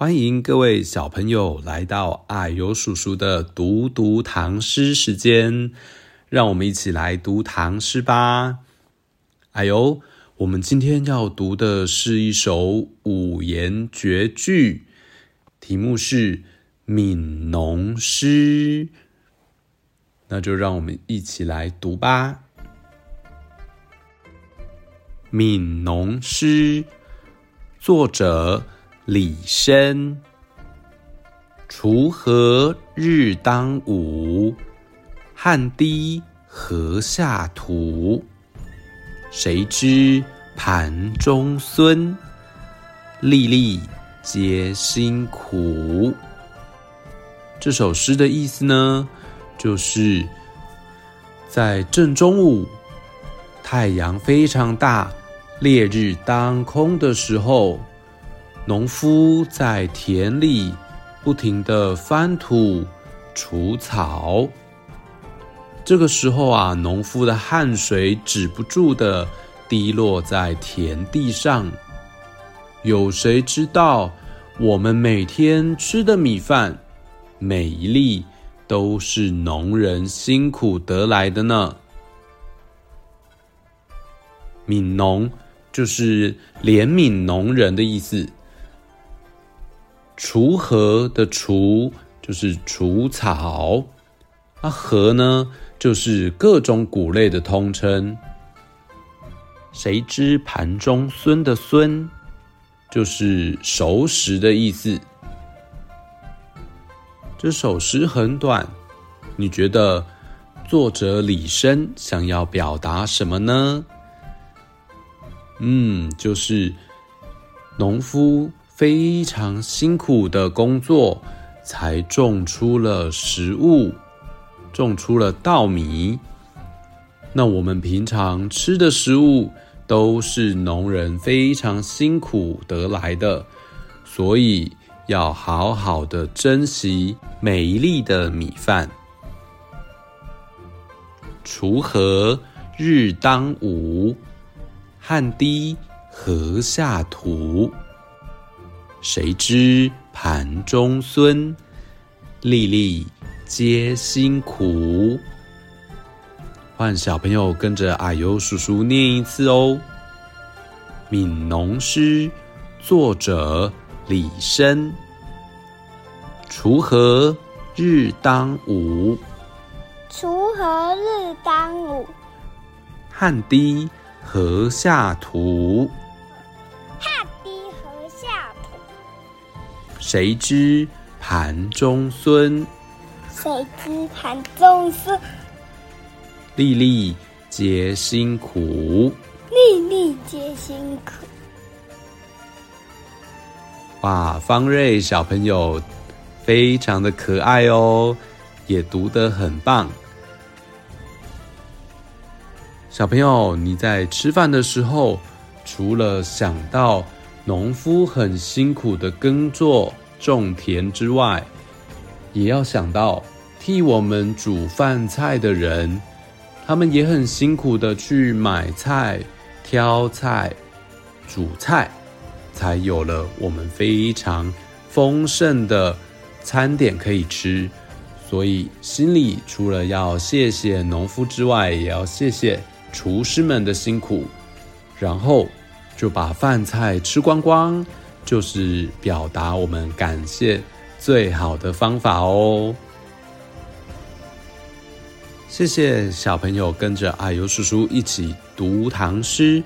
欢迎各位小朋友来到啊呦叔叔的读读唐诗时间，让我们一起来读唐诗吧。啊呦，我们今天要读的是一首五言绝句，题目是《悯农诗》，那就让我们一起来读吧。《悯农诗》，作者。李绅，锄禾日当午，汗滴禾下土。谁知盘中飧，粒粒皆辛苦。这首诗的意思呢，就是在正中午，太阳非常大，烈日当空的时候。农夫在田里不停地翻土、除草，这个时候啊，农夫的汗水止不住地滴落在田地上。有谁知道，我们每天吃的米饭，每一粒都是农人辛苦得来的呢？悯农就是怜悯农人的意思。锄禾的锄就是除草，那禾呢，就是各种谷类的通称。谁知盘中孙的孙，就是熟食的意思。这首诗很短，你觉得作者李绅想要表达什么呢？嗯，就是农夫。非常辛苦的工作，才种出了食物，种出了稻米。那我们平常吃的食物，都是农人非常辛苦得来的，所以要好好的珍惜每一粒的米饭。锄禾日当午，汗滴禾下土。谁知盘中飧，粒粒皆辛苦。换小朋友跟着阿尤叔叔念一次哦。《悯农诗》作者李绅。锄禾日当午，锄禾日当午，汗滴禾下土。谁知盘中飧？谁知盘中飧？粒粒皆辛苦。粒粒皆辛苦。哇，方瑞小朋友非常的可爱哦，也读得很棒。小朋友，你在吃饭的时候，除了想到农夫很辛苦的耕作、种田之外，也要想到替我们煮饭菜的人，他们也很辛苦的去买菜、挑菜、煮菜，才有了我们非常丰盛的餐点可以吃。所以心里除了要谢谢农夫之外，也要谢谢厨师们的辛苦，然后。就把饭菜吃光光，就是表达我们感谢最好的方法哦。谢谢小朋友跟着啊呦叔叔一起读唐诗，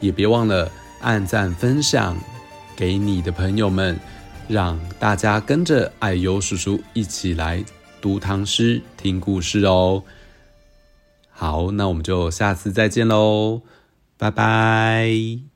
也别忘了按赞分享给你的朋友们，让大家跟着啊呦叔叔一起来读唐诗、听故事哦。好，那我们就下次再见喽，拜拜。